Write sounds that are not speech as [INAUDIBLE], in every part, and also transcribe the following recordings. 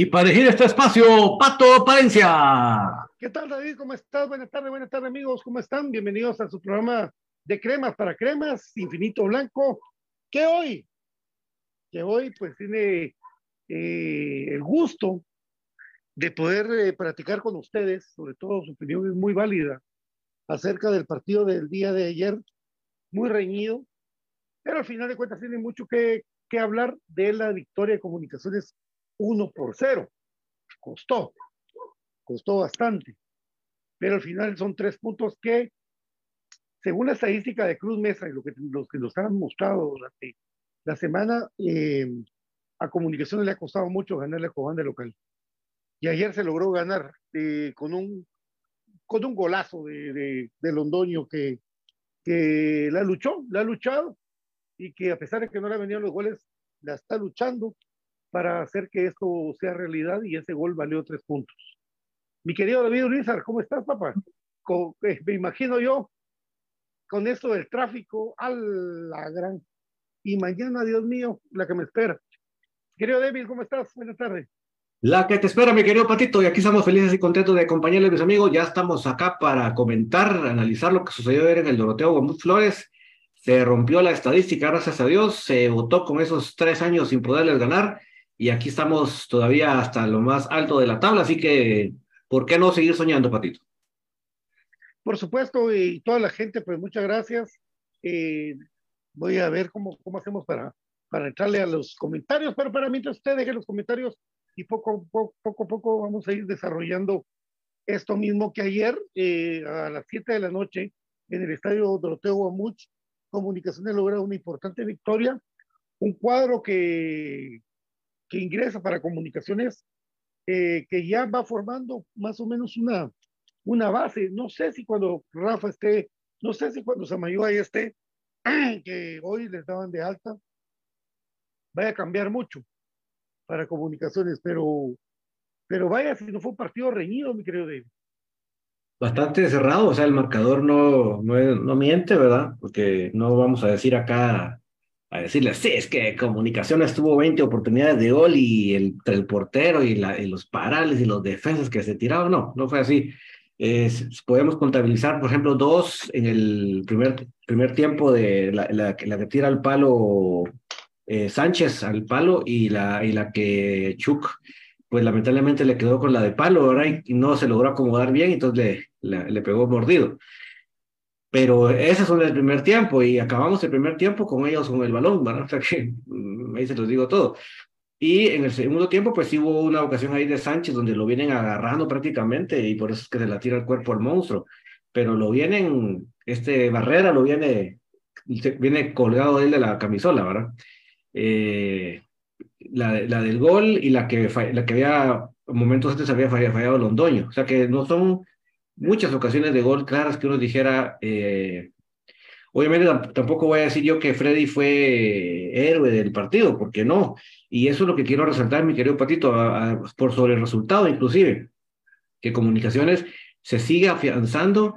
Y para elegir este espacio, Pato Palencia. ¿Qué tal, David? ¿Cómo estás? Buenas tardes, buenas tardes, amigos. ¿Cómo están? Bienvenidos a su programa de cremas para cremas, Infinito Blanco. ¿Qué hoy? Que hoy, pues, tiene eh, el gusto de poder eh, platicar con ustedes, sobre todo su opinión es muy válida, acerca del partido del día de ayer, muy reñido, pero al final de cuentas tiene mucho que, que hablar de la victoria de comunicaciones 1 por 0. Costó, costó bastante. Pero al final son tres puntos que, según la estadística de Cruz Mesa y lo que, los que nos han mostrado durante la semana, eh, a Comunicaciones le ha costado mucho ganarle a Cobán de local. Y ayer se logró ganar eh, con, un, con un golazo de, de, de Londoño que, que la luchó, la ha luchado y que a pesar de que no le venían los goles, la está luchando para hacer que esto sea realidad y ese gol valió tres puntos. Mi querido David Urizar, ¿cómo estás, papá? Con, eh, me imagino yo con esto del tráfico a la gran. Y mañana, Dios mío, la que me espera. Querido David, ¿cómo estás? Buenas tardes. La que te espera, mi querido Patito, y aquí estamos felices y contentos de acompañarles, mis amigos. Ya estamos acá para comentar, analizar lo que sucedió ayer en el Doroteo Guamut Flores. Se rompió la estadística, gracias a Dios. Se votó con esos tres años sin poderles ganar y aquí estamos todavía hasta lo más alto de la tabla, así que, ¿por qué no seguir soñando, Patito? Por supuesto, y toda la gente, pues muchas gracias. Eh, voy a ver cómo, cómo hacemos para, para entrarle a los comentarios, pero para mientras usted deje los comentarios y poco, poco, poco a poco vamos a ir desarrollando esto mismo que ayer eh, a las 7 de la noche en el estadio Doroteo Guamuch, Comunicaciones logra una importante victoria, un cuadro que que ingresa para comunicaciones, eh, que ya va formando más o menos una, una base. No sé si cuando Rafa esté, no sé si cuando ahí esté, [CLEARS THROAT] que hoy les daban de alta, vaya a cambiar mucho para comunicaciones, pero, pero vaya si no fue un partido reñido, mi querido David. Bastante cerrado, o sea, el marcador no, no, no miente, ¿verdad? Porque no vamos a decir acá a decirle, sí, es que Comunicaciones tuvo 20 oportunidades de gol y el, el portero y, la, y, los parales y los defensas que se tiraban, no, no fue así. Eh, podemos contabilizar, por ejemplo, dos en el primer, primer tiempo de la, la, la que tira al palo eh, Sánchez al palo y la, y la que Chuk, pues lamentablemente le quedó con la de palo, ¿verdad? Y no se logró acomodar bien, entonces le, le pegó mordido. Pero ese es el primer tiempo y acabamos el primer tiempo con ellos con el balón, ¿verdad? [LAUGHS] O sea que mm, ahí se los digo todo. Y en el segundo tiempo, pues sí hubo una ocasión ahí de Sánchez donde lo vienen agarrando prácticamente y por eso es que se la tira el cuerpo al monstruo. Pero lo vienen, este Barrera lo viene, viene colgado él de la camisola, ¿verdad? Eh, la, la, del gol y la que, la que había momentos antes había fallado, fallado Londoño. O sea que no son muchas ocasiones de gol claras que uno dijera, eh, obviamente tampoco voy a decir yo que Freddy fue héroe del partido, porque no. Y eso es lo que quiero resaltar, mi querido Patito, por sobre el resultado inclusive, que Comunicaciones se sigue afianzando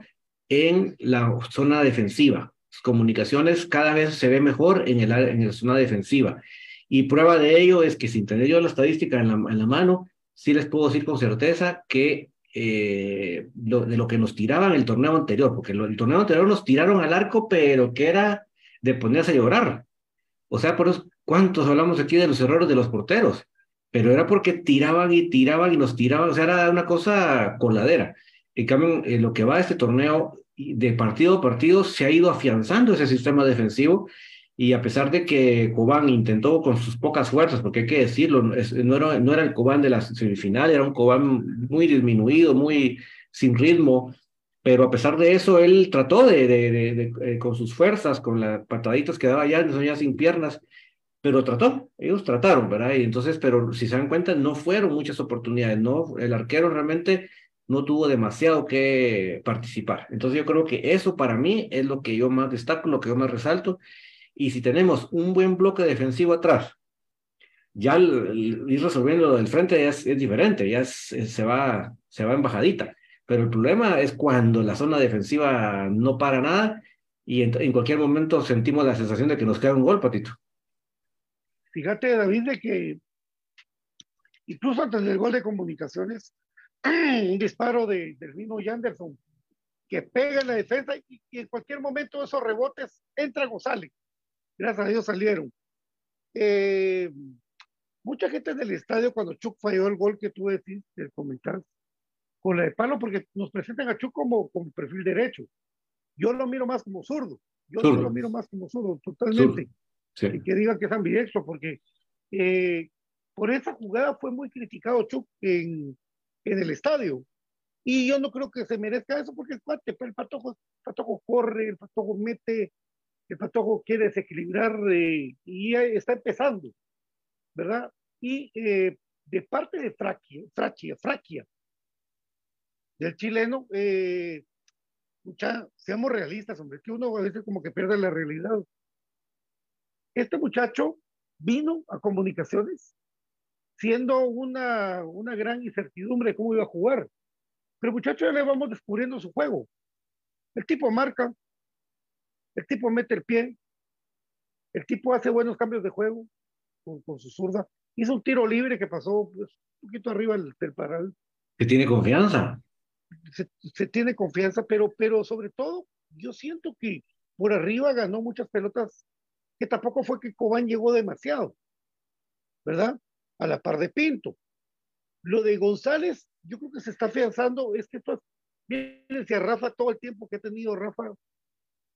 en la zona defensiva. Comunicaciones cada vez se ve mejor en, el, en la zona defensiva. Y prueba de ello es que sin tener yo la estadística en la, en la mano, sí les puedo decir con certeza que eh, de lo que nos tiraban el torneo anterior, porque lo, el torneo anterior nos tiraron al arco, pero que era de ponerse a llorar. O sea, por eso, ¿cuántos hablamos aquí de los errores de los porteros? Pero era porque tiraban y tiraban y nos tiraban, o sea, era una cosa coladera. En cambio, en lo que va a este torneo, de partido a partido, se ha ido afianzando ese sistema defensivo y a pesar de que Cobán intentó con sus pocas fuerzas, porque hay que decirlo, no era, no era el Cobán de la semifinal, era un Cobán muy disminuido, muy sin ritmo, pero a pesar de eso, él trató de, de, de, de eh, con sus fuerzas, con las pataditas que daba ya, ya sin piernas, pero trató, ellos trataron, ¿verdad? Y entonces, pero si se dan cuenta, no fueron muchas oportunidades, ¿no? El arquero realmente no tuvo demasiado que participar. Entonces yo creo que eso para mí es lo que yo más destaco, lo que yo más resalto, y si tenemos un buen bloque defensivo atrás, ya ir resolviendo del frente es, es diferente, ya se, va, se va en bajadita. Pero el problema es cuando la zona defensiva no para nada y en, cualquier momento sentimos la sensación de que nos queda un gol, Patito. Fíjate, David, de que incluso antes del gol de comunicaciones, [CLEARS THROAT] un disparo de, del mismo Yanderson que pega en la defensa y, en cualquier momento esos rebotes entran o salen. Gracias a Dios salieron. Eh, mucha gente del estadio cuando Chuck falló el gol que tú decís, comentar, con la de palo, porque nos presentan a Chuck como, como perfil derecho. Yo lo miro más como zurdo. Yo lo miro más como zurdo, totalmente. Y que digan que es ambidextro, porque eh, por esa jugada fue muy criticado Chuck en, en el estadio. Y yo no creo que se merezca eso porque el cuate, el patojo, el patojo corre, el patojo mete, el patojo quiere desequilibrar eh, y está empezando, ¿verdad? Y eh, de parte de Fraquia, Fraquia, Fraquia, del chileno, eh, seamos realistas, hombre, que uno a veces como que pierde la realidad. Este muchacho vino a comunicaciones siendo una, una gran incertidumbre de cómo iba a jugar. Pero muchachos, ya le vamos descubriendo su juego. El tipo marca, el tipo mete el pie, el tipo hace buenos cambios de juego con, con su zurda. Hizo un tiro libre que pasó pues, un poquito arriba del, del paral. Que tiene confianza. Se, se, tiene confianza, pero, pero sobre todo, yo siento que por arriba ganó muchas pelotas, que tampoco fue que Cobán llegó demasiado, ¿verdad? a la par de Pinto. Lo de González, yo creo que se está afianzando, es que esto, a Rafa todo el tiempo que ha tenido Rafa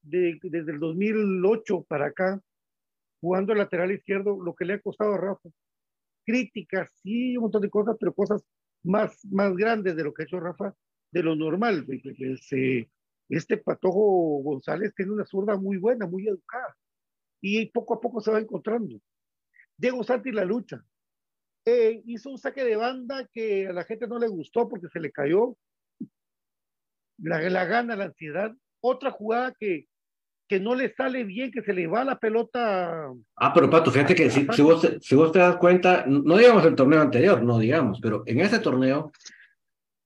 de, desde el 2008 para acá, jugando el lateral izquierdo, lo que le ha costado a Rafa. Críticas, sí, un montón de cosas, pero cosas más, más grandes de lo que ha hecho Rafa, de lo normal. Este Patojo González tiene una zurda muy buena, muy educada, y poco a poco se va encontrando. Diego Santi la lucha, eh, hizo un saque de banda que a la gente no le gustó porque se le cayó la, la gana, la ansiedad. Otra jugada que, que no le sale bien, que se le va la pelota. Ah, pero Pato, fíjate que si, si, vos, si vos te das cuenta, no digamos el torneo anterior, no digamos, pero en ese torneo,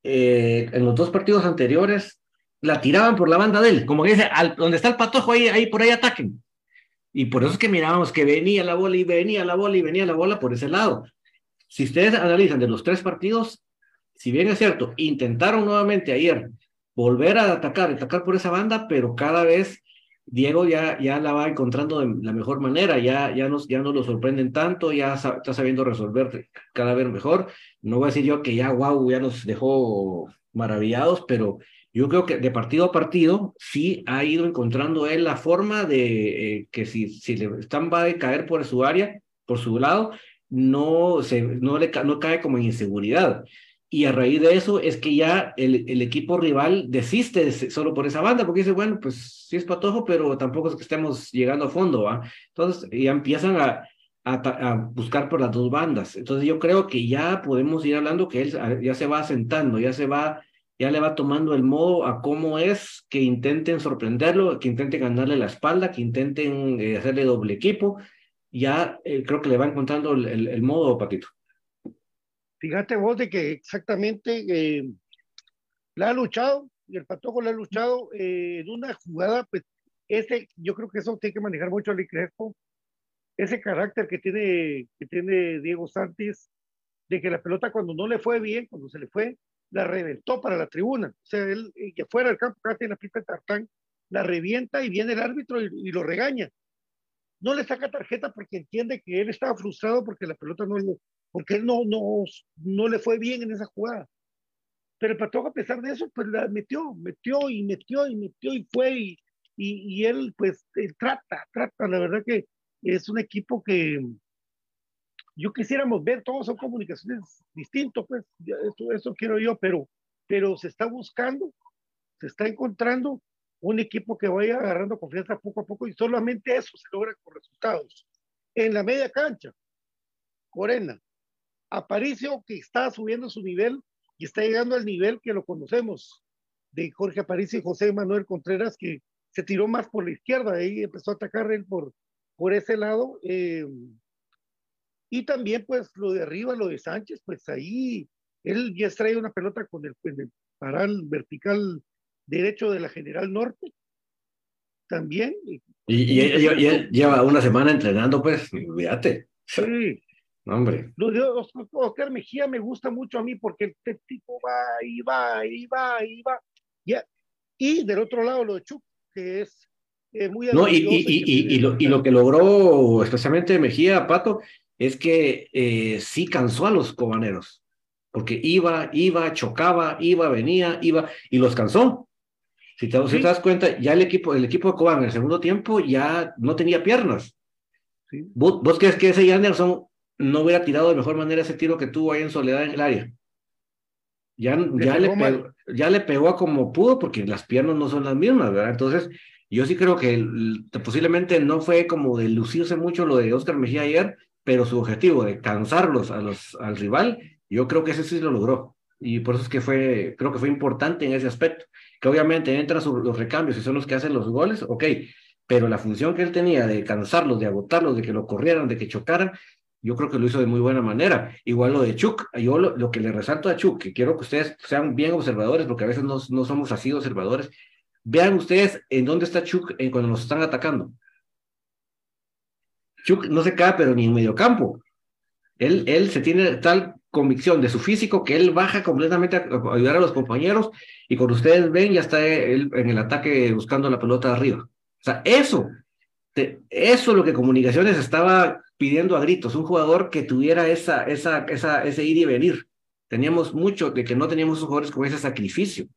eh, en los dos partidos anteriores, la tiraban por la banda de él, como que dice, al, donde está el patojo, ahí, ahí por ahí ataquen. Y por eso es que mirábamos que venía la bola y venía la bola y venía la bola por ese lado. Si ustedes analizan de los tres partidos, si bien es cierto, intentaron nuevamente ayer volver a atacar, atacar por esa banda, pero cada vez Diego ya, ya la va encontrando de la mejor manera, ya, ya, nos, ya no lo sorprenden tanto, ya está sabiendo resolver cada vez mejor. No voy a decir yo que ya, wow, ya nos dejó maravillados, pero yo creo que de partido a partido sí ha ido encontrando él la forma de eh, que si, si le están va a caer por su área, por su lado, no, se, no, le, no cae como en inseguridad. Y a raíz de eso es que ya el, el equipo rival desiste solo por esa banda, porque dice, bueno, pues sí es patojo, pero tampoco es que estemos llegando a fondo, ¿va? Entonces ya empiezan a, a, buscar por las dos bandas. Entonces yo creo que ya podemos ir hablando que él ya se va asentando, ya se va, ya le va tomando el modo a cómo es que intenten sorprenderlo, que intenten ganarle la espalda, que intenten eh, hacerle doble equipo ya eh, creo que le va encontrando el, el, modo, Patito. Fíjate vos de que exactamente eh, la ha luchado y el Patojo la ha luchado eh, en una jugada, pues ese, yo creo que eso tiene que manejar mucho Ali Crespo, ese carácter que tiene, que tiene Diego Santis, de que la pelota cuando no le fue bien, cuando se le fue, la reventó para la tribuna. O sea, él que fuera del campo, casi en la pista de tartán, la revienta y viene el árbitro y, y lo regaña no le saca tarjeta porque entiende que él estaba frustrado porque la pelota no porque él no, no, no le fue bien en esa jugada. Pero el Patojo, a pesar de eso, pues la metió, metió y metió y metió y fue y, y, él pues trata, trata, la verdad que es un equipo que yo quisiéramos ver, todos son comunicaciones distintos, pues eso, eso quiero yo, pero, pero se está buscando, se está encontrando un equipo que vaya agarrando confianza poco a poco y solamente eso se logra con resultados. En la media cancha, Corena, Aparicio que está subiendo su nivel y está llegando al nivel que lo conocemos de Jorge Aparicio y José Manuel Contreras que se tiró más por la izquierda, ahí empezó a atacar él por, por ese lado. Eh, y también pues lo de arriba, lo de Sánchez, pues ahí él ya trae una pelota con el, el paral vertical derecho de la General Norte, también. Y, y, él, lleva una semana entrenando, pues, fíjate. Sí. Hombre. Oscar Mejía me gusta mucho a mí porque este tipo va y va y va y va. Ya. Y del otro lado lo de Chuck, que es eh, muy... No, y, y, y, y, lo, y lo que logró especialmente Mejía, Pato, es que eh, sí cansó a los cobaneros, porque iba, iba, chocaba, iba, venía, iba, y los cansó. Si te, si te das cuenta, ya el equipo, el equipo de Cobán en el segundo tiempo ya no tenía piernas. Sí. ¿Vos, ¿Vos crees que ese Anderson no hubiera tirado de mejor manera ese tiro que tuvo ahí en soledad en el área? Ya, Le ya, le pegó ya le pegó a como pudo porque las piernas no son las mismas, ¿verdad? Entonces, yo sí creo que el- posiblemente no fue como de lucirse mucho lo de Oscar Mejía ayer, pero su objetivo de cansarlos a los, al rival, yo creo que ese sí lo logró. Y por eso es que fue, creo que fue importante en ese aspecto. Que obviamente entran los recambios y son los que hacen los goles, ok, pero la función que él tenía de cansarlos, de agotarlos, de que lo corrieran, de que chocaran, yo creo que lo hizo de muy buena manera. Igual lo de Chuck, yo lo, lo que le resalto a Chuck, que quiero que ustedes sean bien observadores, porque a veces no, no somos así observadores, vean ustedes en dónde está Chuck en cuando nos están atacando. Chuck no se cae, pero ni en medio campo. Él, él se tiene tal convicción de su físico que él baja completamente a, ayudar a los compañeros y cuando ustedes ven ya está él en el ataque buscando la pelota arriba. O sea, eso, eso es lo que Comunicaciones estaba pidiendo a gritos, un jugador que tuviera esa, esa, esa, ese ir y venir. Teníamos mucho de que no teníamos jugadores con ese sacrificio.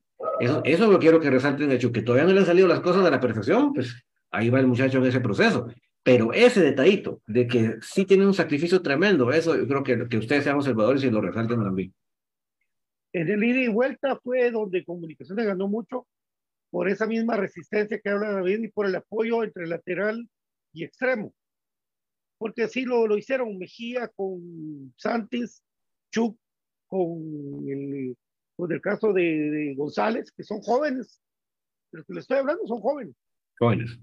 Eso, eso lo quiero que resalten de hecho, que todavía no le han salido las cosas a la perfección, pues ahí va el muchacho en ese proceso. Pero ese detallito de que sí tiene un sacrificio tremendo, eso yo creo que, que ustedes sean observadores y lo resalten también. En el ida y vuelta fue donde Comunicaciones ganó mucho por esa misma resistencia que habla David y por el apoyo entre lateral y extremo. Porque así lo, lo hicieron Mejía con Santis, Chuck con el, con el caso de, de González, que son jóvenes. Los que le estoy hablando son jóvenes. Jóvenes.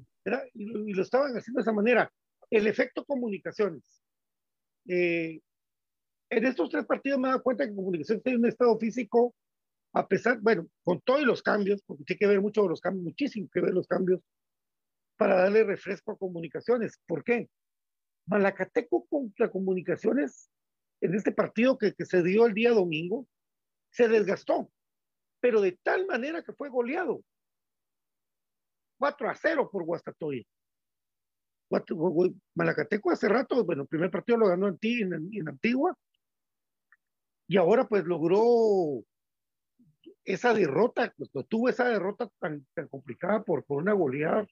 Y, lo, y lo estaban haciendo de esa manera. El efecto comunicaciones. Eh, en estos tres partidos me he dado cuenta que comunicaciones tiene un estado físico, a pesar, bueno, con todos los cambios, porque tiene que ver mucho los cambios, muchísimo que ver los cambios, para darle refresco a comunicaciones. ¿Por qué? Malacateco contra comunicaciones, en este partido que, se dio el día domingo, se desgastó, pero de tal manera que fue goleado. 4 a 0 por Guastatoya. Malacateco hace rato, bueno, el primer partido lo ganó en, Ti- en, en Antigua y ahora pues logró esa derrota, pues, tuvo esa derrota tan, tan complicada por, por una goleada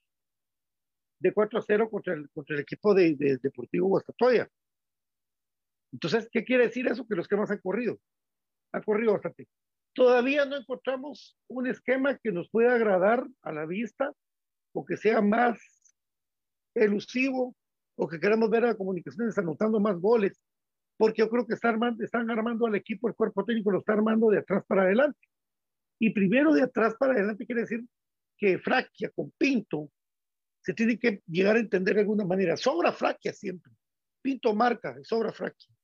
de 4 a 0 contra el, contra el equipo de, de Deportivo Guastatoya. Entonces, ¿qué quiere decir eso? Que los esquemas han corrido, han corrido bastante. Todavía no encontramos un esquema que nos pueda agradar a la vista o que sea más elusivo o que queramos ver a comunicaciones anotando más goles, porque yo creo que está armando, están armando al equipo, el cuerpo técnico lo está armando de atrás para adelante. Y primero de atrás para adelante quiere decir que Fraquia con Pinto se tiene que llegar a entender de alguna manera. Sobra Fraquia siempre. Pinto marca, sobra Fraquia.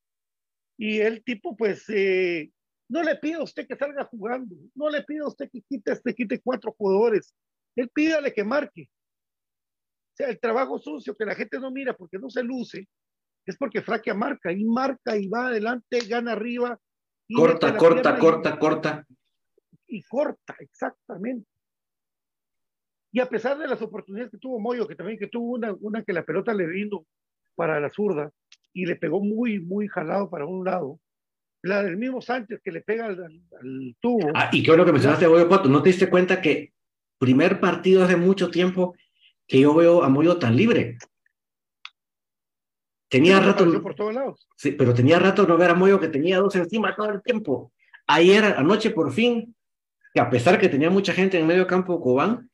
Y el tipo, pues, eh, no le pide a usted que salga jugando, no le pide a usted que quite, este, quite cuatro jugadores, él pídale que marque. O sea, el trabajo sucio que la gente no mira porque no se luce, es porque Fraquia marca y marca y va adelante, gana arriba. y Corta, corta, y- corta, corta. y corta, exactamente. Y a pesar de las oportunidades que tuvo Moyo, que también que tuvo una, una que la pelota le vino para la zurda y le pegó muy, muy jalado para un lado, la del mismo Sánchez que le pega al, al- tubo. Ah, y qué bueno que mencionaste a Moyo Pato. ¿No te diste cuenta que primer partido hace mucho tiempo que yo veo a Moyo tan libre? Tenía rato, apareció por todos lados. sí, pero tenía rato no ver a Moyo que tenía dos encima todo el tiempo. Ayer, anoche por fin, que a pesar que tenía mucha gente en el medio campo Cobán,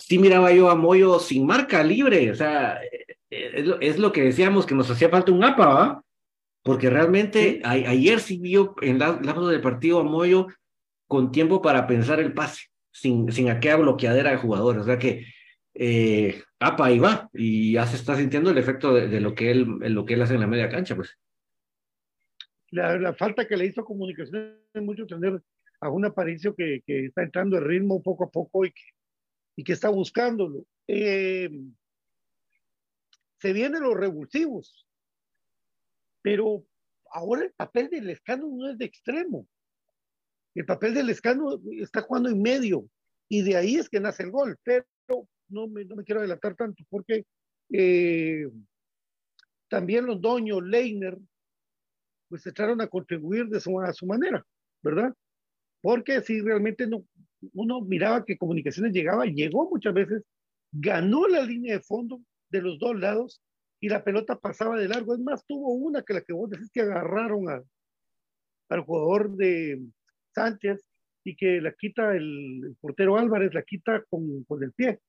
sí miraba yo a Moyo sin marca, libre. O sea, eh, eh, es lo, es lo que decíamos que nos hacía falta un APA, ¿va? Porque realmente a- ayer sí vio en la, lapso del partido a Moyo con tiempo para pensar el pase, sin, sin aquella bloqueadera de jugadores. O sea que eh, apa ahí va, y ya se está sintiendo el efecto de, de lo, que él, lo que él hace en la media cancha, pues. La, la falta que le hizo comunicación es mucho tener a un Aparicio que, que está entrando en ritmo poco a poco y que, y que está buscándolo. Eh, se vienen los revulsivos, pero ahora el papel del escano no es de extremo. El papel del escano está jugando en medio y de ahí es que nace el gol. Pero no me, no me quiero adelantar tanto porque eh, también los doños, Leiner, pues echaron a contribuir de su, a su manera, ¿verdad? Porque si realmente no, uno miraba que comunicaciones llegaba, llegó muchas veces, ganó la línea de fondo de los dos lados y la pelota pasaba de largo. Es más, tuvo una que la que vos decís que agarraron a, al jugador de Sánchez y que la quita el, portero Álvarez, la quita con, con el pie.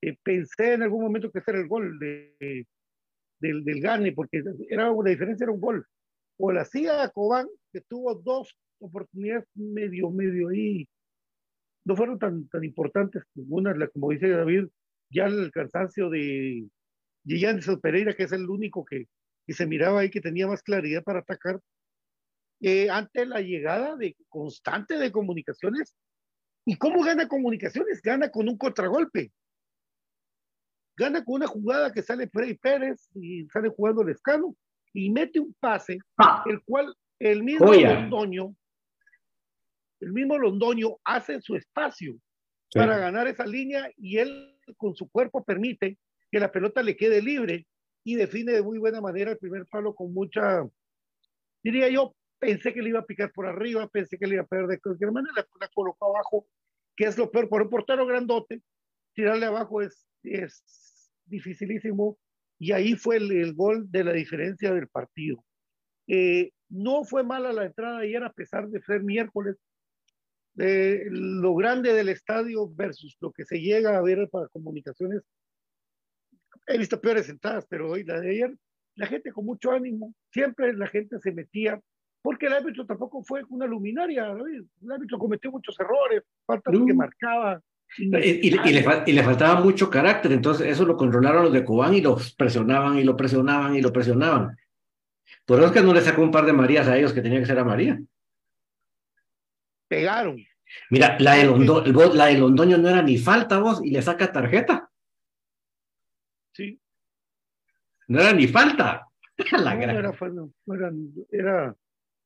Eh, pensé en algún momento que ese era el gol de, del, del Gane, porque era una diferencia, era un gol. O la hacía Cobán, que tuvo dos oportunidades medio, medio ahí, no fueron tan, tan importantes. Una, como dice David, ya el cansancio de Gillian Pereira, que es el único que, que, se miraba ahí, que tenía más claridad para atacar, eh, ante la llegada de constante de comunicaciones. ¿Y cómo gana comunicaciones? Gana con un contragolpe. Gana con una jugada que sale Freddy Pérez y sale jugando el escano y mete un pase, ah. el cual el mismo Londoño, el mismo Londoño hace su espacio para ganar esa línea y él con su cuerpo permite que la pelota le quede libre y define de muy buena manera el primer palo con mucha, diría yo, pensé que le iba a picar por arriba, pensé que le iba a perder de cualquier manera, la, la colocó abajo, que es lo peor, por un portero grandote, tirarle abajo es, es dificilísimo y ahí fue el, gol de la diferencia del partido. Eh, no fue mala la entrada ayer a pesar de ser miércoles, de lo grande del estadio versus lo que se llega a ver para comunicaciones he visto peores entradas, pero hoy la de ayer, la gente con mucho ánimo, siempre la gente se metía, porque el árbitro tampoco fue una luminaria, el árbitro cometió muchos errores, falta lo que marcaba. Y, le, faltaba mucho carácter, entonces eso lo controlaron los de Cobán y los presionaban y lo presionaban y lo presionaban. Por eso es que no le sacó un par de Marías a ellos que tenía que ser a María. Pegaron. Mira, la de, la de Londoño no era ni falta vos y le saca tarjeta. Sí. No era ni falta. [LAUGHS] La no, era, era, era,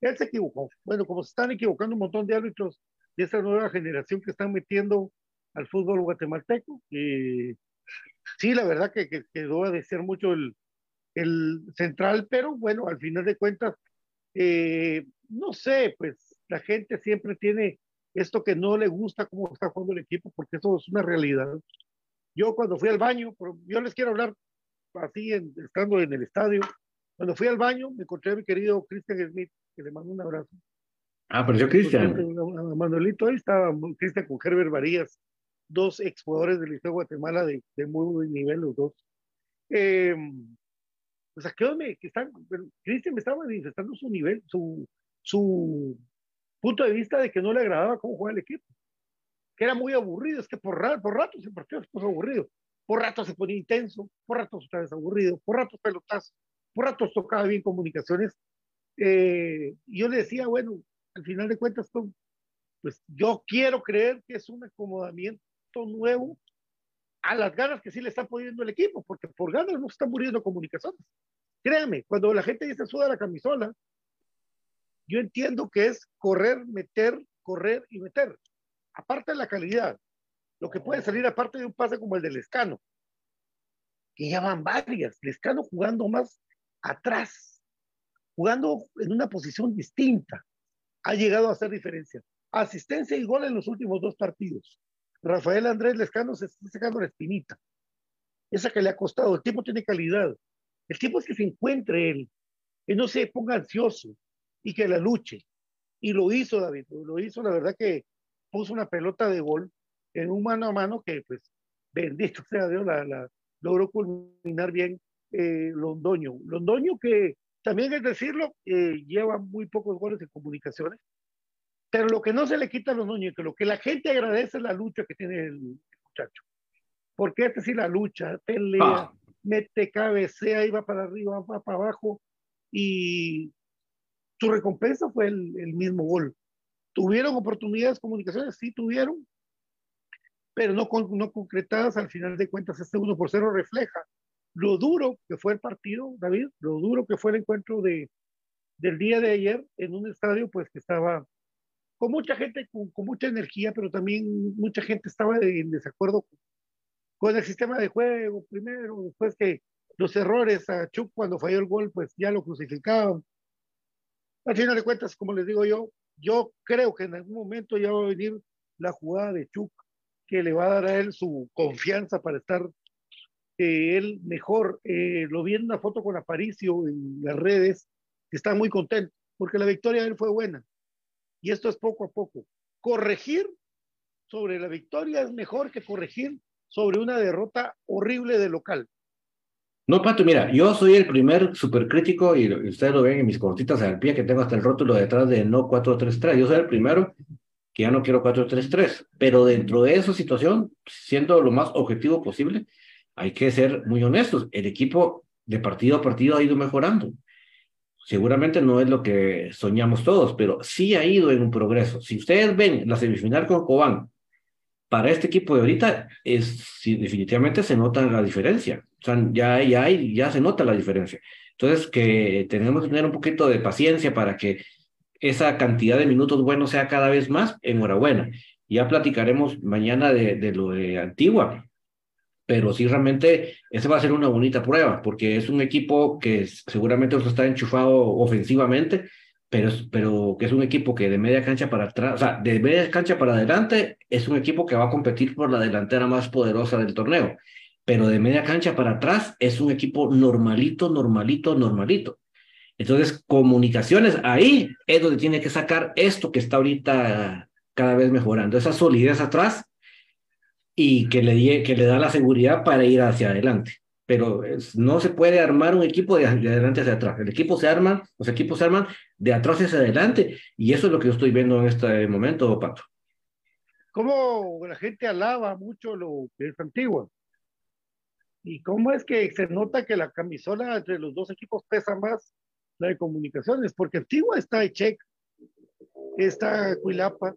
él se equivocó. Bueno, como se están equivocando un montón de árbitros de esa nueva generación que están metiendo al fútbol guatemalteco, y sí, la verdad que, quedó a desear mucho el, el central, pero bueno, al final de cuentas, eh, no sé, pues la gente siempre tiene esto que no le gusta cómo está jugando el equipo, porque eso es una realidad. Yo cuando fui al baño, yo les quiero hablar así, estando en el estadio, cuando fui al baño me encontré a mi querido Christian Smith, que le mando un abrazo. Ah, pero yo Cristian. Manuelito, ahí estaba Cristian con Herbert Varías, dos exjugadores del Liceo Guatemala de, de, muy buen nivel, los dos. Eh, aquí me, que están, Cristian me estaba manifestando su nivel, su, su punto de vista de que no le agradaba cómo juega el equipo que era muy aburrido, es que por, por ratos el partido se puso aburrido, por ratos se ponía intenso, por ratos otra vez aburrido, por ratos pelotazo, por ratos tocaba bien comunicaciones. Eh, y yo le decía, bueno, al final de cuentas, pues yo quiero creer que es un acomodamiento nuevo a las ganas que sí le está poniendo el equipo, porque por ganas no están muriendo comunicaciones. Créame, cuando la gente dice suda la camisola, yo entiendo que es correr, meter, correr y meter aparte de la calidad, lo que puede salir aparte de un pase como el del Escano, que ya van varias, el Escano jugando más atrás, jugando en una posición distinta, ha llegado a hacer diferencia. Asistencia y gol en los últimos dos partidos. Rafael Andrés Lescano se está sacando la espinita. Esa que le ha costado. El tiempo tiene calidad. El tiempo es que se encuentre él, que no se ponga ansioso y que la luche. Y lo hizo David, lo hizo, la verdad que puso una pelota de gol en un mano a mano que, pues, bendito sea Dios, la, la logró culminar bien eh, Londoño. Londoño que también es decirlo, eh, lleva muy pocos goles en comunicaciones, pero lo que no se le quita a Londoño, que lo que la gente agradece es la lucha que tiene el muchacho. Porque este sí la lucha, pelea, ah. mete, cabecea, iba para arriba, va para abajo, y su recompensa fue el, el mismo gol. ¿Tuvieron oportunidades de comunicaciones? Sí, tuvieron, pero no, no concretadas. Al final de cuentas, este 1 por 0 refleja lo duro que fue el partido, David, lo duro que fue el encuentro de, del día de ayer en un estadio pues que estaba con mucha gente, con, con mucha energía, pero también mucha gente estaba en desacuerdo con el sistema de juego primero, después que los errores a Chuck cuando falló el gol, pues ya lo crucificaban. Al final de cuentas, como les digo yo, yo creo que en algún momento ya va a venir la jugada de Chuck que le va a dar a él su confianza para estar eh, él mejor. Eh, lo vi en una foto con Aparicio en las redes, que está muy contento, porque la victoria de él fue buena. Y esto es poco a poco. Corregir sobre la victoria es mejor que corregir sobre una derrota horrible de local. No, Pato, mira, yo soy el primer supercrítico y ustedes lo ven en mis cortitas al pie que tengo hasta el rótulo detrás de no 433. Yo soy el primero que ya no quiero 433, pero dentro de esa situación, siendo lo más objetivo posible, hay que ser muy honestos. El equipo de partido a partido ha ido mejorando. Seguramente no es lo que soñamos todos, pero sí ha ido en un progreso. Si ustedes ven la semifinal con Cobán, para este equipo de ahorita, es, definitivamente se nota la diferencia. O sea, ya, ya, ya se nota la diferencia. Entonces, que tenemos que tener un poquito de paciencia para que esa cantidad de minutos buenos sea cada vez más, enhorabuena. Ya platicaremos mañana de, de lo de Antigua, pero sí realmente esa va a ser una bonita prueba, porque es un equipo que seguramente está enchufado ofensivamente, pero, pero que es un equipo que de media cancha para atrás, o sea, de media cancha para adelante, es un equipo que va a competir por la delantera más poderosa del torneo, pero de media cancha para atrás es un equipo normalito, normalito, normalito. Entonces, comunicaciones, ahí es donde tiene que sacar esto que está ahorita cada vez mejorando, esa solidez atrás y que le, que le da la seguridad para ir hacia adelante pero no se puede armar un equipo de, adelante hacia atrás. El equipo se arma, los equipos se arman de atrás hacia adelante, y eso es lo que yo estoy viendo en este momento, Pato. ¿Cómo la gente alaba mucho lo que es Antigua? ¿Y cómo es que se nota que la camisola entre los dos equipos pesa más la de comunicaciones? Porque Antigua está Echec, está Cuilapa,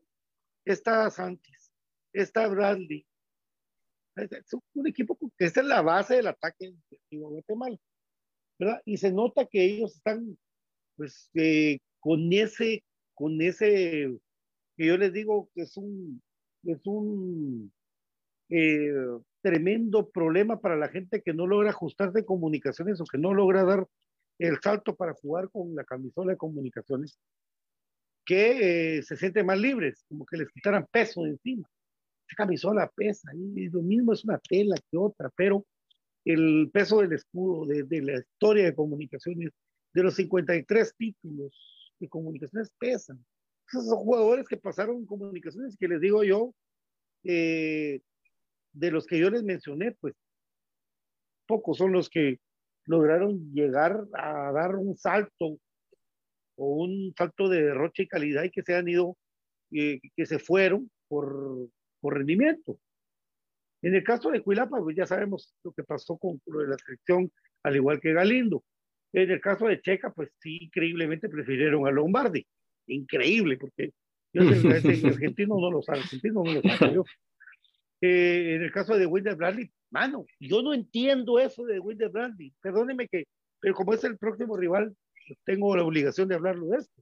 está Santis, está Bradley, es un equipo que es la base del ataque de Guatemala, ¿verdad? Y se nota que ellos están, pues, eh, con ese, con ese, que yo les digo que es un, es un eh, tremendo problema para la gente que no logra ajustarse comunicaciones o que no logra dar el salto para jugar con la camisola de comunicaciones, que eh, se sienten más libres, como que les quitaran peso de encima camisola pesa, y lo mismo es una tela que otra, pero el peso del escudo, de, la historia de comunicaciones, de los 53 títulos de comunicaciones pesan. Esos son jugadores que pasaron comunicaciones que les digo yo, eh, de los que yo les mencioné, pues pocos son los que lograron llegar a dar un salto o un salto de derroche y calidad y que se han ido, eh, que se fueron por por rendimiento. En el caso de Cuilapa, pues ya sabemos lo que pasó con lo de la selección, al igual que Galindo. En el caso de Checa, pues sí, increíblemente prefirieron a Lombardi. Increíble, porque yo sé, [LAUGHS] argentino no lo sabe, argentino no lo sabe yo. Eh, en el caso de Wilder Bradley, mano, yo no entiendo eso de Wilder Bradley. Perdóneme que, pero como es el próximo rival, tengo la obligación de hablarlo de esto.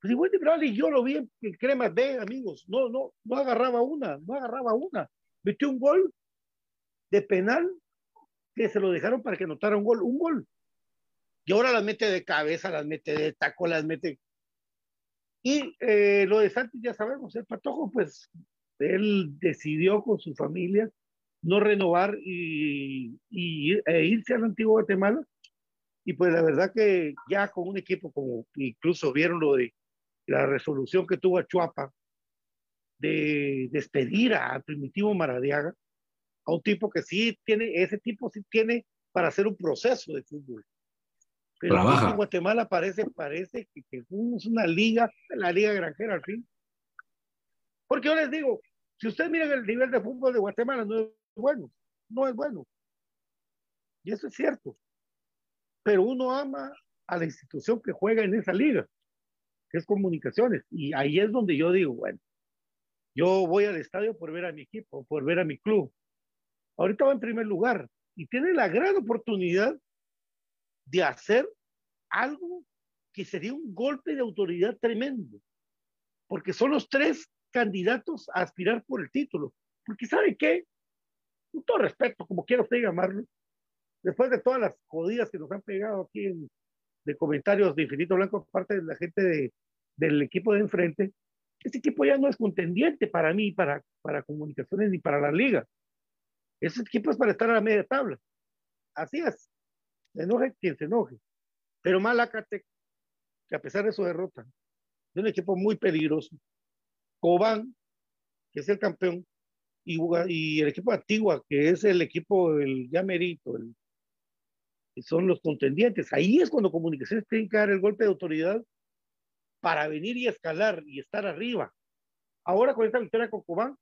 Pues igual de Bradley yo lo vi en, Cremas B, amigos. No, no, no agarraba una, no agarraba una. Metió un gol de penal que se lo dejaron para que notara un gol, un gol. Y ahora las mete de cabeza, las mete de taco, las mete. Y eh, lo de Santos ya sabemos, el Patojo, pues él decidió con su familia no renovar y, y e irse al antiguo Guatemala. Y pues la verdad que ya con un equipo como incluso vieron lo de la resolución que tuvo Chuapa de despedir a Primitivo Maradiaga, a un tipo que sí tiene, ese tipo sí tiene para hacer un proceso de fútbol. Pero en Guatemala parece, parece que, que, es una liga, la liga granjera al fin. Porque yo les digo, si ustedes miran el nivel de fútbol de Guatemala, no es bueno, no es bueno. Y eso es cierto. Pero uno ama a la institución que juega en esa liga es comunicaciones. Y ahí es donde yo digo, bueno, yo voy al estadio por ver a mi equipo, por ver a mi club. Ahorita va en primer lugar y tiene la gran oportunidad de hacer algo que sería un golpe de autoridad tremendo, porque son los tres candidatos a aspirar por el título. Porque ¿sabe qué? Con todo respeto, como quiera usted llamarlo, después de todas las jodidas que nos han pegado aquí en, de comentarios de Infinito Blanco por parte de la gente de, del equipo de enfrente, este equipo ya no es contendiente para mí, para, para comunicaciones ni para la liga. Ese equipo es para estar a la media tabla. Así es. Se enoje quien se enoje. Pero Malacate, que a pesar de su derrota, es un equipo muy peligroso. Cobán, que es el campeón, y, el equipo Antigua, que es el equipo del ya merito, el, son los contendientes. Ahí es cuando Comunicaciones tiene que dar el golpe de autoridad para venir y escalar y estar arriba. Ahora con esta victoria con Cobán,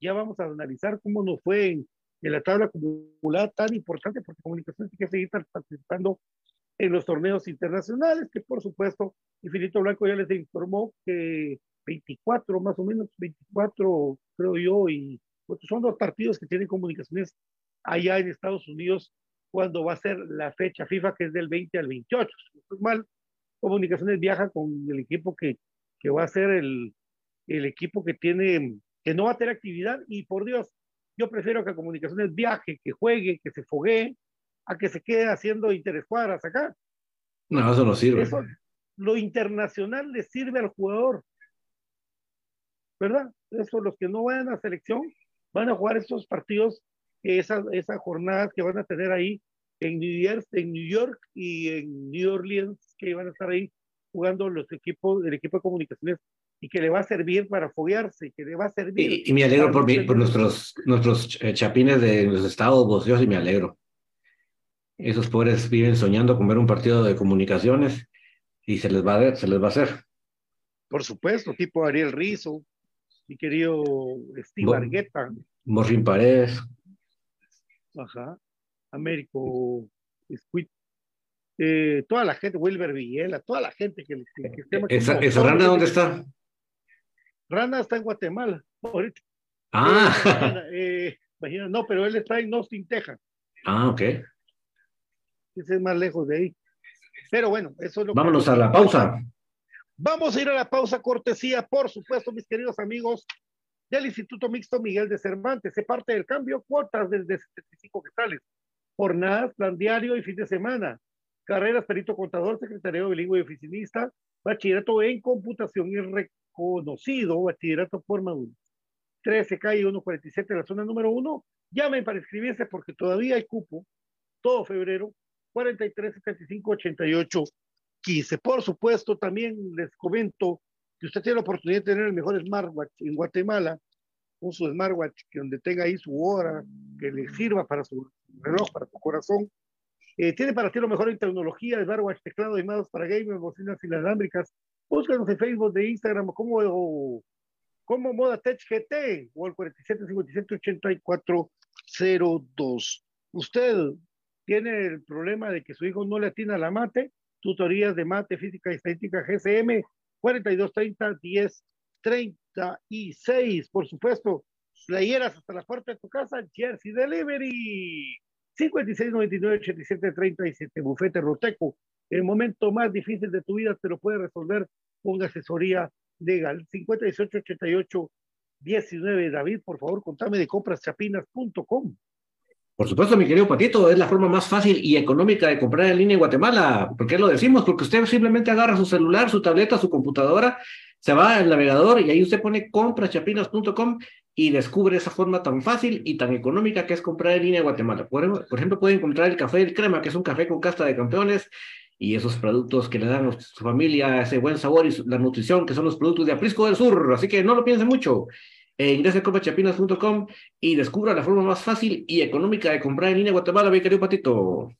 ya vamos a analizar cómo nos fue en, en la tabla acumulada tan importante, porque Comunicaciones tiene que seguir participando en los torneos internacionales, que por supuesto, Infinito Blanco ya les informó que 24 más o menos, 24 creo yo, y pues, son dos partidos que tienen comunicaciones allá en Estados Unidos cuando va a ser la fecha FIFA, que es del 20 al 28. es mal, Comunicaciones viaja con el equipo que, que va a ser el, el equipo que tiene, que no va a tener actividad, y por Dios, yo prefiero que Comunicaciones viaje, que juegue, que se foguee, a que se quede haciendo interescuadras acá. No, eso no sirve. lo internacional le sirve al jugador. ¿Verdad? Eso, los que no vayan a selección van a jugar esos partidos, esas, esas jornadas que van a tener ahí en New, York, en New York y en New Orleans, que van a estar ahí jugando los equipos, el equipo de comunicaciones y que le va a servir para foguearse, que le va a servir. Y, me alegro por, por nuestros, nuestros eh, chapines de los estados vocios y me alegro. Esos pobres viven soñando con ver un partido de comunicaciones y se les va a, se les va a hacer. Por supuesto, tipo Ariel Rizo, mi querido Steve Argueta. Morrin Paredes. Ajá. Américo Squid. Eh, toda la gente, Wilber Villela, toda la gente que, que, ¿Esa, ¿Esa Rana dónde está? Rana está en Guatemala, ahorita. Ah. Eh, imagina, no, pero él está en Austin, Texas. Ah, ok ese es más lejos de ahí. Pero bueno, eso es lo Vámonos a la pausa. Vamos a ir a la pausa cortesía, por supuesto, mis queridos amigos del Instituto Mixto Miguel de Cervantes. Se parte del cambio, cuotas desde 75 quetzales, jornadas, plan diario y fin de semana, carreras, perito contador, secretario bilingüe y oficinista, bachillerato en computación y reconocido, bachillerato por maduro. 13 calle 147, la zona número 1. Llamen para inscribirse porque todavía hay cupo, todo febrero, 43 75 88 15. Por supuesto, también les comento que usted tiene la oportunidad de tener el mejor smartwatch en Guatemala, un su smartwatch que donde tenga ahí su hora, que le sirva para su reloj, para su corazón. Eh, tiene para ti lo mejor en tecnología, smartwatch, teclado y mouse para gamers, bocinas inalámbricas. Búscanos en Facebook, de Instagram, como, como Moda Tech GT o al 47 57 84 02. Usted tiene el problema de que su hijo no le atina la mate, tutorías de mate, física y estadística GCM, 4230 10 36, por supuesto, playeras hasta la puerta de tu casa, Jersey Delivery, 5699 8737, bufete Roteco, el momento más difícil de tu vida te lo puede resolver con asesoría legal, 5888 19, David, por favor, contame de compraschapinas.com. Por supuesto, mi querido Patito, es la forma más fácil y económica de comprar en línea en Guatemala. ¿Por qué lo decimos? Porque usted simplemente agarra su celular, su tableta, su computadora, se va al navegador y ahí usted pone comprachapinas.com y descubre esa forma tan fácil y tan económica que es comprar en línea en Guatemala. Por, ejemplo, puede encontrar el café del crema, que es un café con casta de campeones y esos productos que le dan a su familia ese buen sabor y la nutrición, que son los productos de Aprisco del Sur. Así que no lo piense mucho. Eh, ingrese a copachapinas.com y descubra la forma más fácil y económica de comprar en línea Guatemala, mi querido Patito.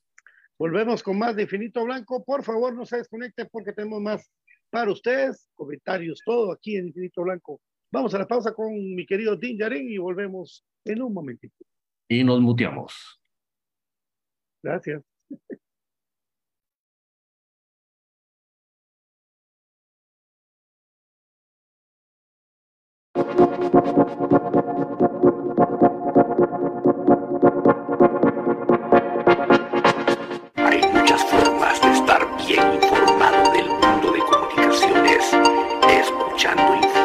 Volvemos con más de Infinito Blanco. Por favor, no se desconecte porque tenemos más para ustedes, comentarios, todo aquí en Infinito Blanco. Vamos a la pausa con mi querido Din y volvemos en un momentito. Y nos muteamos. Gracias. Hay muchas formas de estar bien informado del mundo de comunicaciones, escuchando informaciones.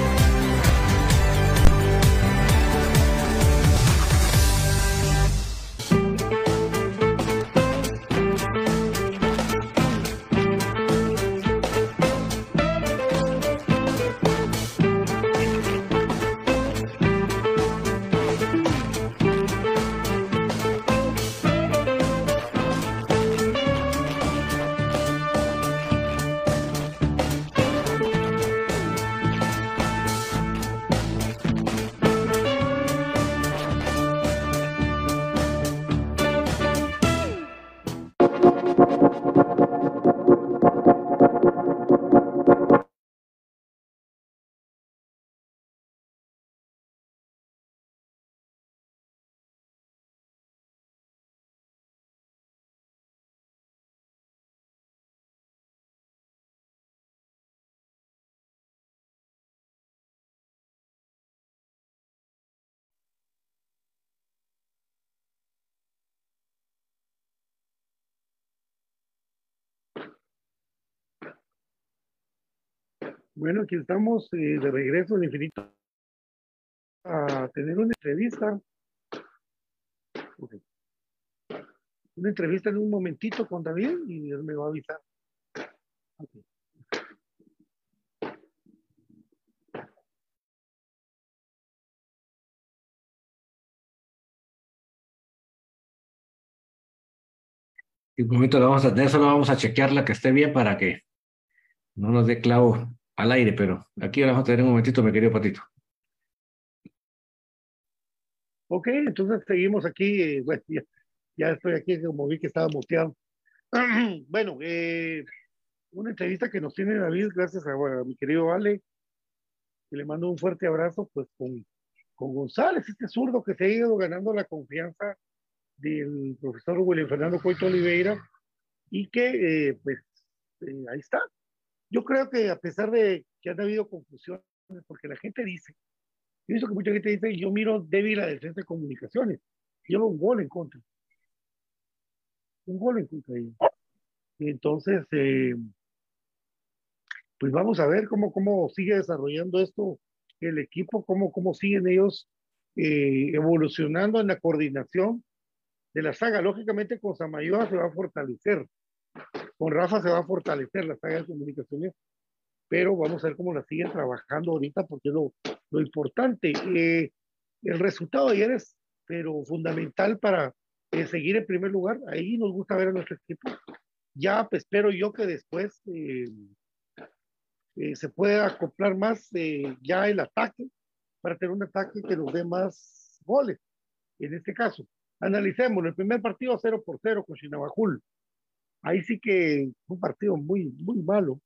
Bueno, aquí estamos eh, de regreso al infinito a tener una entrevista. Una entrevista en un momentito con David y él me va a avisar. Ok. un momento lo vamos a tener, solo vamos a chequearla que esté bien para que no nos dé clavo al aire, pero aquí vamos a tener un momentito, mi querido Patito. Ok, entonces seguimos aquí. Eh, bueno, ya, estoy aquí, como vi que estaba muteado. [CLEARS THROAT] bueno, eh, una entrevista que nos tiene David, gracias a, mi querido Ale, que le mando un fuerte abrazo, pues con, con González, este zurdo que se ha ido ganando la confianza del profesor William Fernando Coito Oliveira y que, eh, pues, ahí está. Yo creo que a pesar de que han habido confusiones, porque la gente dice yo visto que mucha gente dice, yo miro débil la defensa de comunicaciones. Lleva un gol en contra. Un gol en contra de Entonces, eh, pues vamos a ver cómo, cómo sigue desarrollando esto el equipo, cómo, cómo siguen ellos eh, evolucionando en la coordinación de la saga. Lógicamente con Samayoa se va a fortalecer, con Rafa se va a fortalecer la saga de comunicaciones, pero vamos a ver cómo la siguen trabajando ahorita porque lo, lo importante. Eh, el resultado de ayer es, pero fundamental para eh, seguir en primer lugar. Ahí nos gusta ver a nuestro equipo. Ya pues, espero yo que después eh, se pueda acoplar más ya el ataque para tener un ataque que nos dé más goles. En este caso, analicemos el primer partido 0 por 0 con Chinabajul. Ahí sí que fue un partido muy, muy malo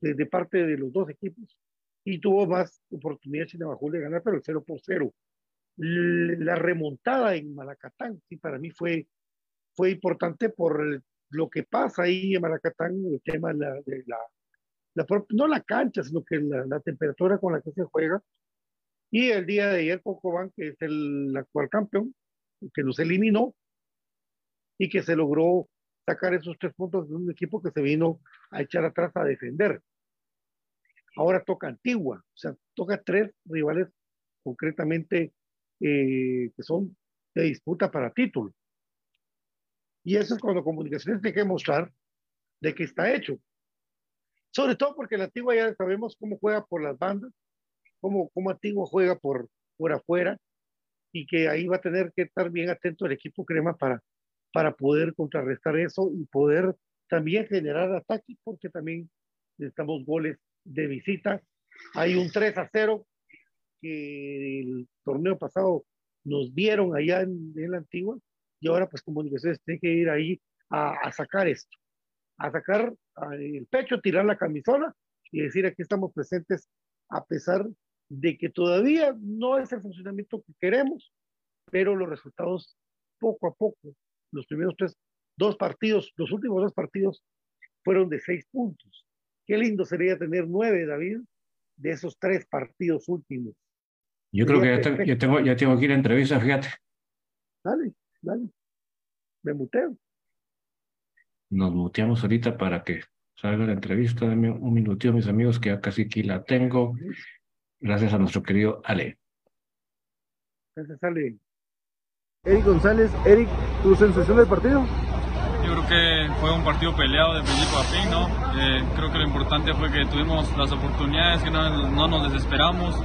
de, de parte de los dos equipos y tuvo más oportunidades Chinabajul de ganar, pero el 0 por 0. La remontada en Malacatán, sí, para mí fue, fue importante por lo que pasa ahí en Malacatán, el tema de la, de la, no la cancha, sino que la, la, temperatura con la que se juega. Y el día de ayer, Cocobán, que es el actual campeón, que nos eliminó y que se logró sacar esos tres puntos de un equipo que se vino a echar atrás a defender. Ahora toca Antigua, o sea, toca tres rivales concretamente eh, que son de disputa para título. Y eso es cuando Comunicaciones tiene que mostrar de qué está hecho. Sobre todo porque la Antigua ya sabemos cómo juega por las bandas, cómo, cómo Antigua juega por, por afuera, y que ahí va a tener que estar bien atento el equipo Crema para, para poder contrarrestar eso y poder también generar ataques, porque también necesitamos goles de visita. Hay un 3 a 0 que el torneo pasado nos dieron allá en, la antigua y ahora pues comunicaciones tiene que ir ahí a, sacar esto, a sacar el pecho, tirar la camisola y decir aquí estamos presentes a pesar de que todavía no es el funcionamiento que queremos, pero los resultados poco a poco, los primeros tres, dos partidos, los últimos dos partidos fueron de seis puntos. Qué lindo sería tener nueve, David, de esos tres partidos últimos. Yo creo que ya, tengo, ya tengo que ir a entrevista, fíjate. Dale, dale. Me muteo. Nos muteamos ahorita para que salga la entrevista. Dame un minutito, mis amigos, que ya casi aquí la tengo. Gracias a nuestro querido Ale. Gracias, Ale. Eric González, Eric, ¿tu sensación del partido? Yo creo que fue un partido peleado de principio a fin, ¿no? Eh, creo que lo importante fue que tuvimos las oportunidades, que no, no nos desesperamos,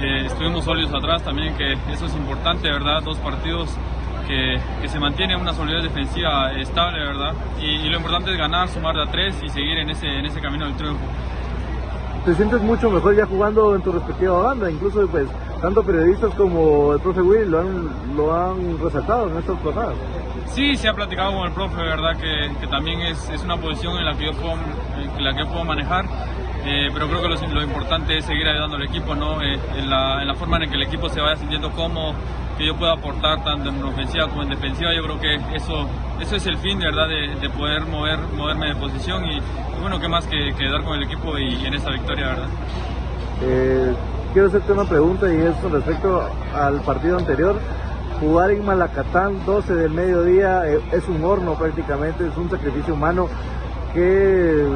eh, estuvimos sólidos atrás también, que eso es importante, ¿verdad? Dos partidos que, que se mantiene una solidez defensiva estable, ¿verdad? Y, lo importante es ganar, sumar de a tres y seguir en ese, en ese camino del triunfo. ¿Te sientes mucho mejor ya jugando en tu respectiva banda? Incluso pues tanto periodistas como el profe Will lo han, lo han resaltado en estas jornadas. Sí, se ha platicado con el profe, verdad que, que también es, es, una posición en la que yo puedo, en la que puedo manejar, eh, pero creo que lo, lo, importante es seguir ayudando al equipo, ¿no? Eh, en, la, en, la, forma en que el equipo se vaya sintiendo cómodo, que yo pueda aportar tanto en ofensiva como en defensiva, yo creo que eso, eso es el fin, ¿verdad? De, de poder mover, moverme de posición y, bueno, qué más que, que, dar con el equipo y, en esta victoria, ¿verdad? Eh, quiero hacerte una pregunta y es respecto al partido anterior jugar en Malacatán 12 del mediodía eh, es un horno prácticamente, es un sacrificio humano. ¿Qué,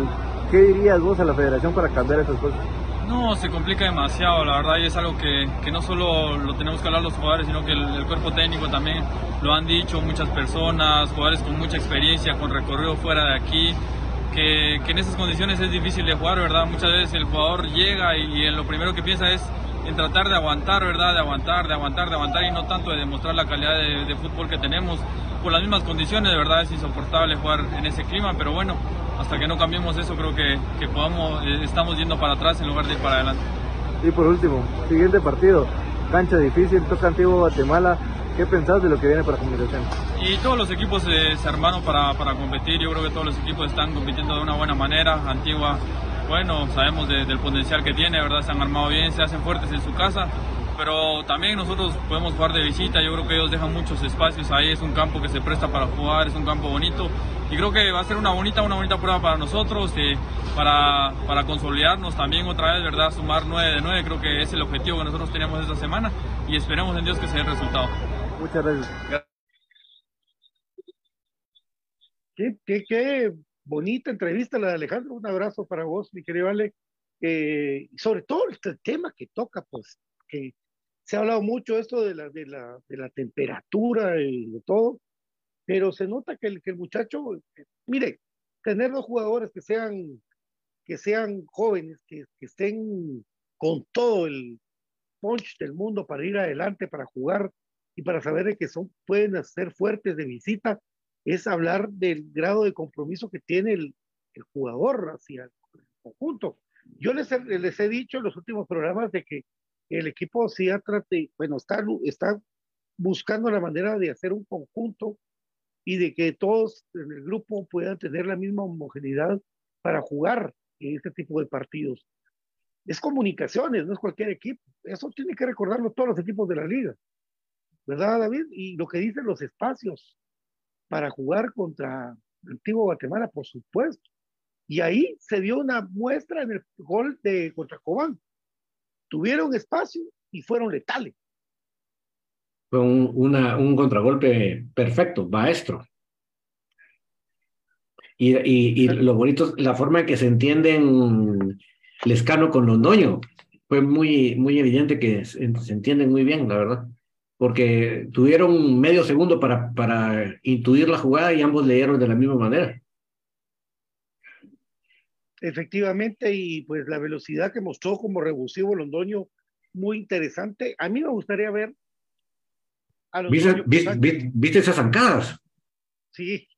¿Qué dirías vos a la federación para cambiar esas cosas? No, se complica demasiado, la verdad, y es algo que, que no solo lo tenemos que hablar los jugadores, sino que el, cuerpo técnico también lo han dicho muchas personas, jugadores con mucha experiencia, con recorrido fuera de aquí, que, en esas condiciones es difícil de jugar, ¿verdad? Muchas veces el jugador llega y, y lo primero que piensa es en tratar de aguantar, ¿verdad? De aguantar, de aguantar, de aguantar y no tanto de demostrar la calidad de, fútbol que tenemos. Por las mismas condiciones, de verdad es insoportable jugar en ese clima, pero bueno, hasta que no cambiemos eso creo que, que podamos, eh, estamos yendo para atrás en lugar de ir para adelante. Y por último, siguiente partido, cancha difícil, toca Antiguo Guatemala. ¿Qué pensás de lo que viene para comunicación? Y todos los equipos eh, se armaron para, para competir. Yo creo que todos los equipos están compitiendo de una buena manera. Antigua, bueno, sabemos del potencial que tiene, ¿verdad? Se han armado bien, se hacen fuertes en su casa. Pero también nosotros podemos jugar de visita. Yo creo que ellos dejan muchos espacios ahí. Es un campo que se presta para jugar, es un campo bonito. Y creo que va a ser una bonita, una bonita prueba para nosotros, eh, para, para consolidarnos también otra vez, ¿verdad? Sumar 9 de 9. Creo que es el objetivo que nosotros teníamos esta semana. Y esperemos en Dios que se dé el resultado. Muchas gracias. Qué, qué, qué bonita entrevista la de Alejandro. Un abrazo para vos, mi querido Ale. Eh, sobre todo este tema que toca, pues, que se ha hablado mucho esto de la, de la, de la temperatura y de todo, pero se nota que el, que el muchacho, mire, tener dos jugadores que sean, que sean jóvenes, que, que estén con todo el punch del mundo para ir adelante, para jugar y para saber que son, pueden ser fuertes de visita, es hablar del grado de compromiso que tiene el, el jugador hacia el conjunto. Yo les les he dicho en los últimos programas de que el equipo sí trate, bueno, está, está buscando la manera de hacer un conjunto y de que todos en el grupo puedan tener la misma homogeneidad para jugar en este tipo de partidos. Es comunicaciones, no es cualquier equipo. Eso tiene que recordarlo todos los equipos de la liga. ¿verdad, David? Y lo que dicen los espacios para jugar contra Antiguo Guatemala, por supuesto. Y ahí se dio una muestra en el gol de contra Cobán. Tuvieron espacio y fueron letales. Fue un, una, un contragolpe perfecto, maestro. Y, y, y, lo bonito, la forma en que se entienden Lescano con Londoño, fue muy, muy evidente que se, se entienden muy bien, la verdad porque tuvieron medio segundo para, para intuir la jugada y ambos leyeron de la misma manera. Efectivamente, y pues la velocidad que mostró como rebusivo Londoño, muy interesante. A mí me gustaría ver a ¿Viste, viste, viste, esas zancadas? Sí,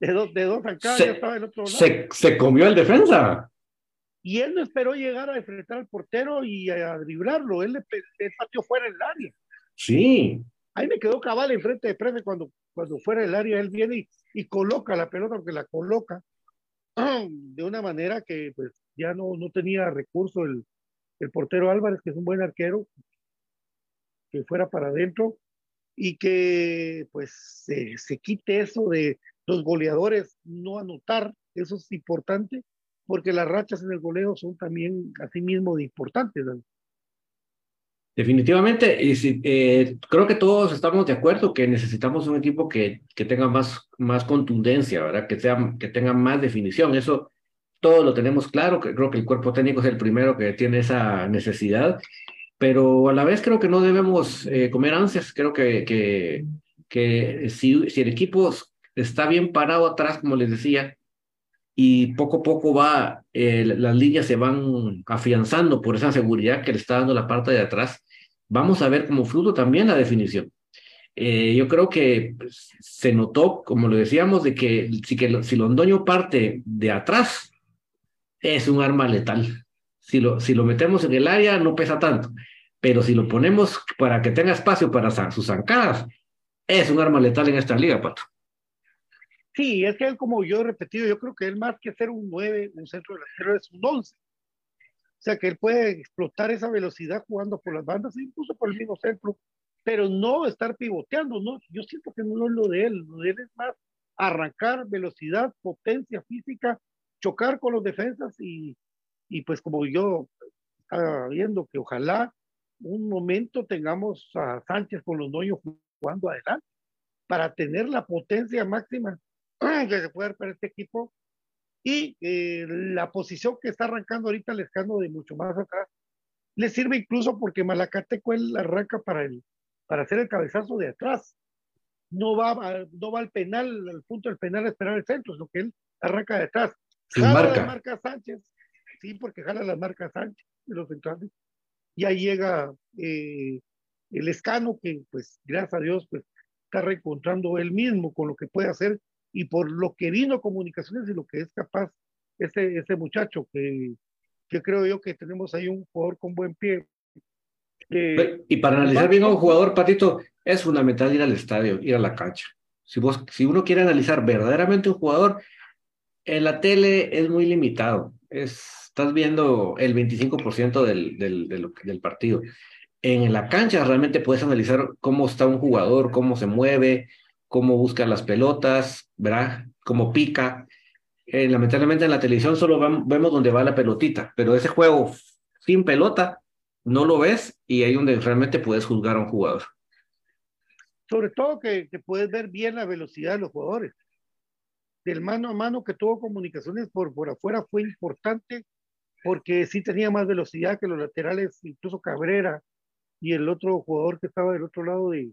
de dos, de dos zancadas se, ya estaba el otro lado. Se, se, comió el defensa. Y él no esperó llegar a enfrentar al portero y a driblarlo, él le, le pateó fuera del área. Sí. Ahí me quedó cabal enfrente de Preme cuando, cuando fuera del área, él viene y, coloca la pelota, porque la coloca [CLEARS THROAT] de una manera que pues ya no, no tenía recurso el, el portero Álvarez, que es un buen arquero, que fuera para adentro y que pues se, se, quite eso de los goleadores no anotar, eso es importante, porque las rachas en el goleo son también así mismo de importantes. Definitivamente, y eh, creo que todos estamos de acuerdo que necesitamos un equipo que, que tenga más, más contundencia, ¿verdad? Que, sea, que tenga más definición. Eso todo lo tenemos claro, creo que el cuerpo técnico es el primero que tiene esa necesidad, pero a la vez creo que no debemos eh, comer ansias. Creo que, que, que si, si el equipo está bien parado atrás, como les decía, y poco a poco va, eh, las líneas se van afianzando por esa seguridad que le está dando la parte de atrás. Vamos a ver como fruto también la definición. Eh, yo creo que pues, se notó, como lo decíamos, de que si, que si Londoño parte de atrás, es un arma letal. Si lo, si lo metemos en el área, no pesa tanto. Pero si lo ponemos para que tenga espacio para sus zancadas, es un arma letal en esta liga, Pato. Sí, es que él, como yo he repetido, yo creo que él más que ser un 9, un centro delantero, es un 11. O sea, que él puede explotar esa velocidad jugando por las bandas, incluso por el mismo centro, pero no estar pivoteando, ¿no? Yo siento que no es lo de él, lo de él es más arrancar velocidad, potencia física, chocar con los defensas y, y pues como yo estaba viendo que ojalá un momento tengamos a Sánchez con los noyos jugando adelante para tener la potencia máxima [CLEARS THROAT] que se puede dar para este equipo. Y eh, la posición que está arrancando ahorita el escándalo de mucho más atrás le sirve incluso porque Malacateco él arranca para, el, para hacer el cabezazo de atrás. No va, no va al penal, al punto del penal a esperar el centro, sino que él arranca de atrás. Jala marca. la marca Sánchez, sí, porque jala la marca Sánchez de los centrales. Ya llega eh, el escano que, pues, gracias a Dios, pues, está reencontrando él mismo con lo que puede hacer y por lo que vino comunicaciones y lo que es capaz ese, ese muchacho que, que creo yo que tenemos ahí un jugador con buen pie. y para analizar bien a un jugador, Patito, es fundamental ir al estadio, ir a la cancha. Si, vos, si uno quiere analizar verdaderamente un jugador, en la tele es muy limitado. Es, estás viendo el 25% del, del, del, del partido. En la cancha realmente puedes analizar cómo está un jugador, cómo se mueve, cómo busca las pelotas, ¿verdad? Cómo pica. Eh, lamentablemente en la televisión solo vemos dónde va la pelotita, pero ese juego sin pelota no lo ves y ahí donde realmente puedes juzgar a un jugador. Sobre todo que, que puedes ver bien la velocidad de los jugadores del mano a mano que tuvo comunicaciones por, por afuera fue importante porque sí tenía más velocidad que los laterales, incluso Cabrera y el otro jugador que estaba del otro lado de,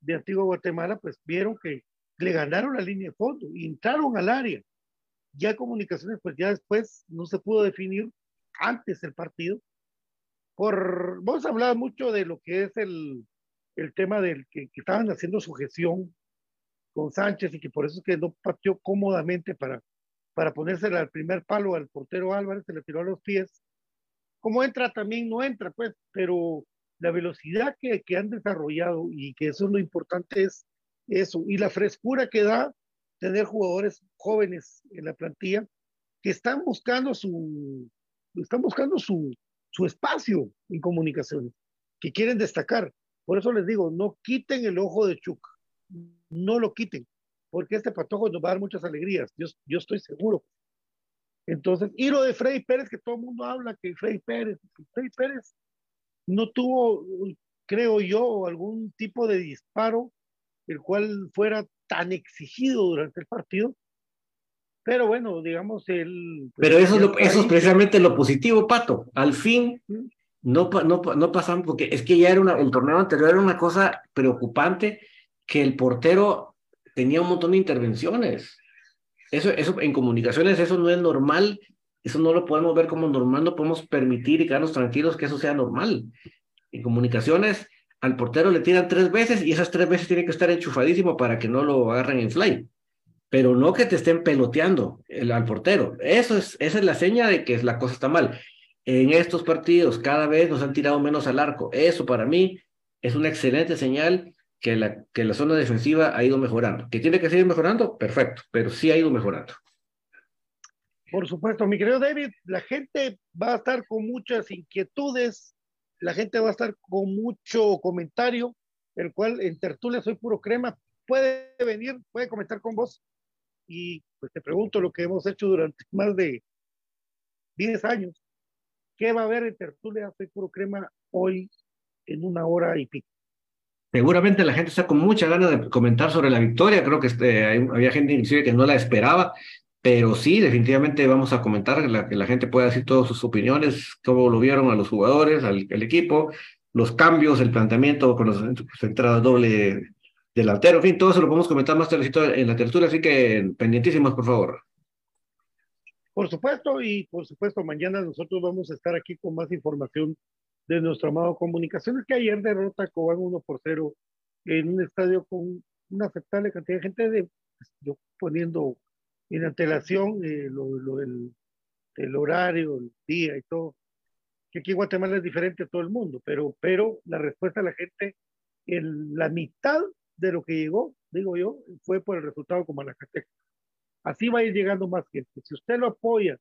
de Antigua Guatemala, pues vieron que le ganaron la línea de fondo entraron al área. Ya comunicaciones, pues ya después no se pudo definir antes el partido. Por, vos hablabas mucho de lo que es el, el tema del que, que estaban haciendo sujeción con Sánchez y que por eso es que no pateó cómodamente para, para ponérsela al primer palo al portero Álvarez, se le tiró a los pies. Como entra también no entra, pues, pero la velocidad que, que han desarrollado y que eso es lo importante es eso, y la frescura que da tener jugadores jóvenes en la plantilla que están buscando su, están buscando su, su espacio en comunicaciones, que quieren destacar. Por eso les digo, no quiten el ojo de Chuck no lo quiten, porque este patojo nos va a dar muchas alegrías, yo, yo estoy seguro. Entonces, y lo de Freddy Pérez, que todo el mundo habla que Freddy Pérez, Freddy Pérez no tuvo, creo yo, algún tipo de disparo el cual fuera tan exigido durante el partido. Pero bueno, digamos, el... Pues, Pero eso eso es precisamente lo positivo, Pato. Al fin, no, no, no pasamos, porque es que ya era una, el torneo anterior era una cosa preocupante que el portero tenía un montón de intervenciones. Eso, eso en comunicaciones, eso no es normal, eso no lo podemos ver como normal, no podemos permitir y quedarnos tranquilos que eso sea normal. En comunicaciones, al portero le tiran tres veces y esas tres veces tiene que estar enchufadísimo para que no lo agarren en fly. Pero no que te estén peloteando el, al portero. Eso es, esa es la seña de que la cosa está mal. En estos partidos cada vez nos han tirado menos al arco. Eso para mí es una excelente señal que la, que la zona defensiva ha ido mejorando. ¿Que tiene que seguir mejorando? Perfecto, pero sí ha ido mejorando. Por supuesto, mi querido David, la gente va a estar con muchas inquietudes, la gente va a estar con mucho comentario, el cual en tertulia soy puro crema, puede venir, puede comentar con vos y pues te pregunto lo que hemos hecho durante [LAUGHS] más de 10 años, ¿qué va a haber en tertulia soy puro crema hoy en una hora y pico? Seguramente la gente está con mucha ganas de comentar sobre la victoria. Creo que este, había gente inclusive que no la esperaba, pero sí, definitivamente vamos a comentar que la gente pueda decir todas sus opiniones, cómo lo vieron a los jugadores, al, equipo, los cambios, el planteamiento con las entradas doble delantero, en fin, todo eso lo podemos comentar más tarde en la tertulia, así que pendientísimos, por favor. Por supuesto, y por supuesto, mañana nosotros vamos a estar aquí con más información de nuestro amado Comunicaciones, que ayer derrota Cobán 1 por 0 en un estadio con una aceptable cantidad de gente, de, yo poniendo en antelación eh, lo, lo el, el, horario, el día y todo, que aquí en Guatemala es diferente a todo el mundo, pero, pero la respuesta de la gente, en la mitad de lo que llegó, digo yo, fue por el resultado como la Así va a ir llegando más gente. Si usted lo apoya,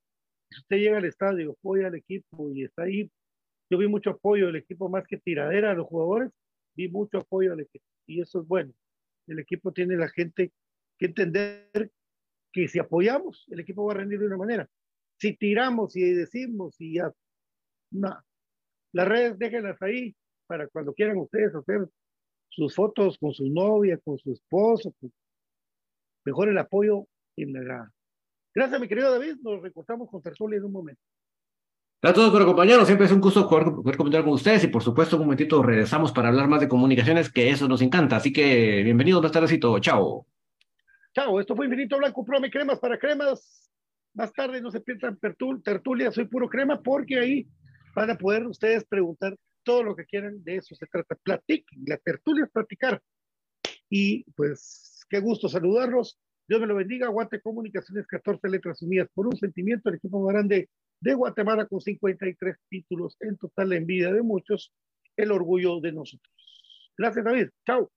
si usted llega al estadio, apoya al equipo y está ahí yo vi mucho apoyo del equipo más que tiradera a los jugadores, vi mucho apoyo al equipo y eso es bueno. El equipo tiene la gente que entender que si apoyamos, el equipo va a rendir de una manera. Si tiramos y decimos y ya, no. Las redes déjenlas ahí para cuando quieran ustedes hacer sus fotos con su novia, con su esposo. Mejor el apoyo en la... Gracias, mi querido David. Nos recortamos con Tertulia en un momento. Hola a todos por acompañarnos, siempre es un gusto poder, poder, comentar con ustedes y por supuesto un momentito regresamos para hablar más de comunicaciones, que eso nos encanta, así que bienvenidos, más tardecito, chao. Chao, esto fue Infinito Blanco, Prome Cremas para Cremas, más tarde no se pierdan tertulia, soy puro crema porque ahí van a poder ustedes preguntar todo lo que quieran, de eso se trata. Platiquen, la tertulia es platicar. Y pues, qué gusto saludarlos. Dios me lo bendiga. Guate Comunicaciones, 14 letras unidas por un sentimiento. El equipo más grande de Guatemala con 53 títulos en total, la envidia de muchos, el orgullo de nosotros. Gracias, David. Chao.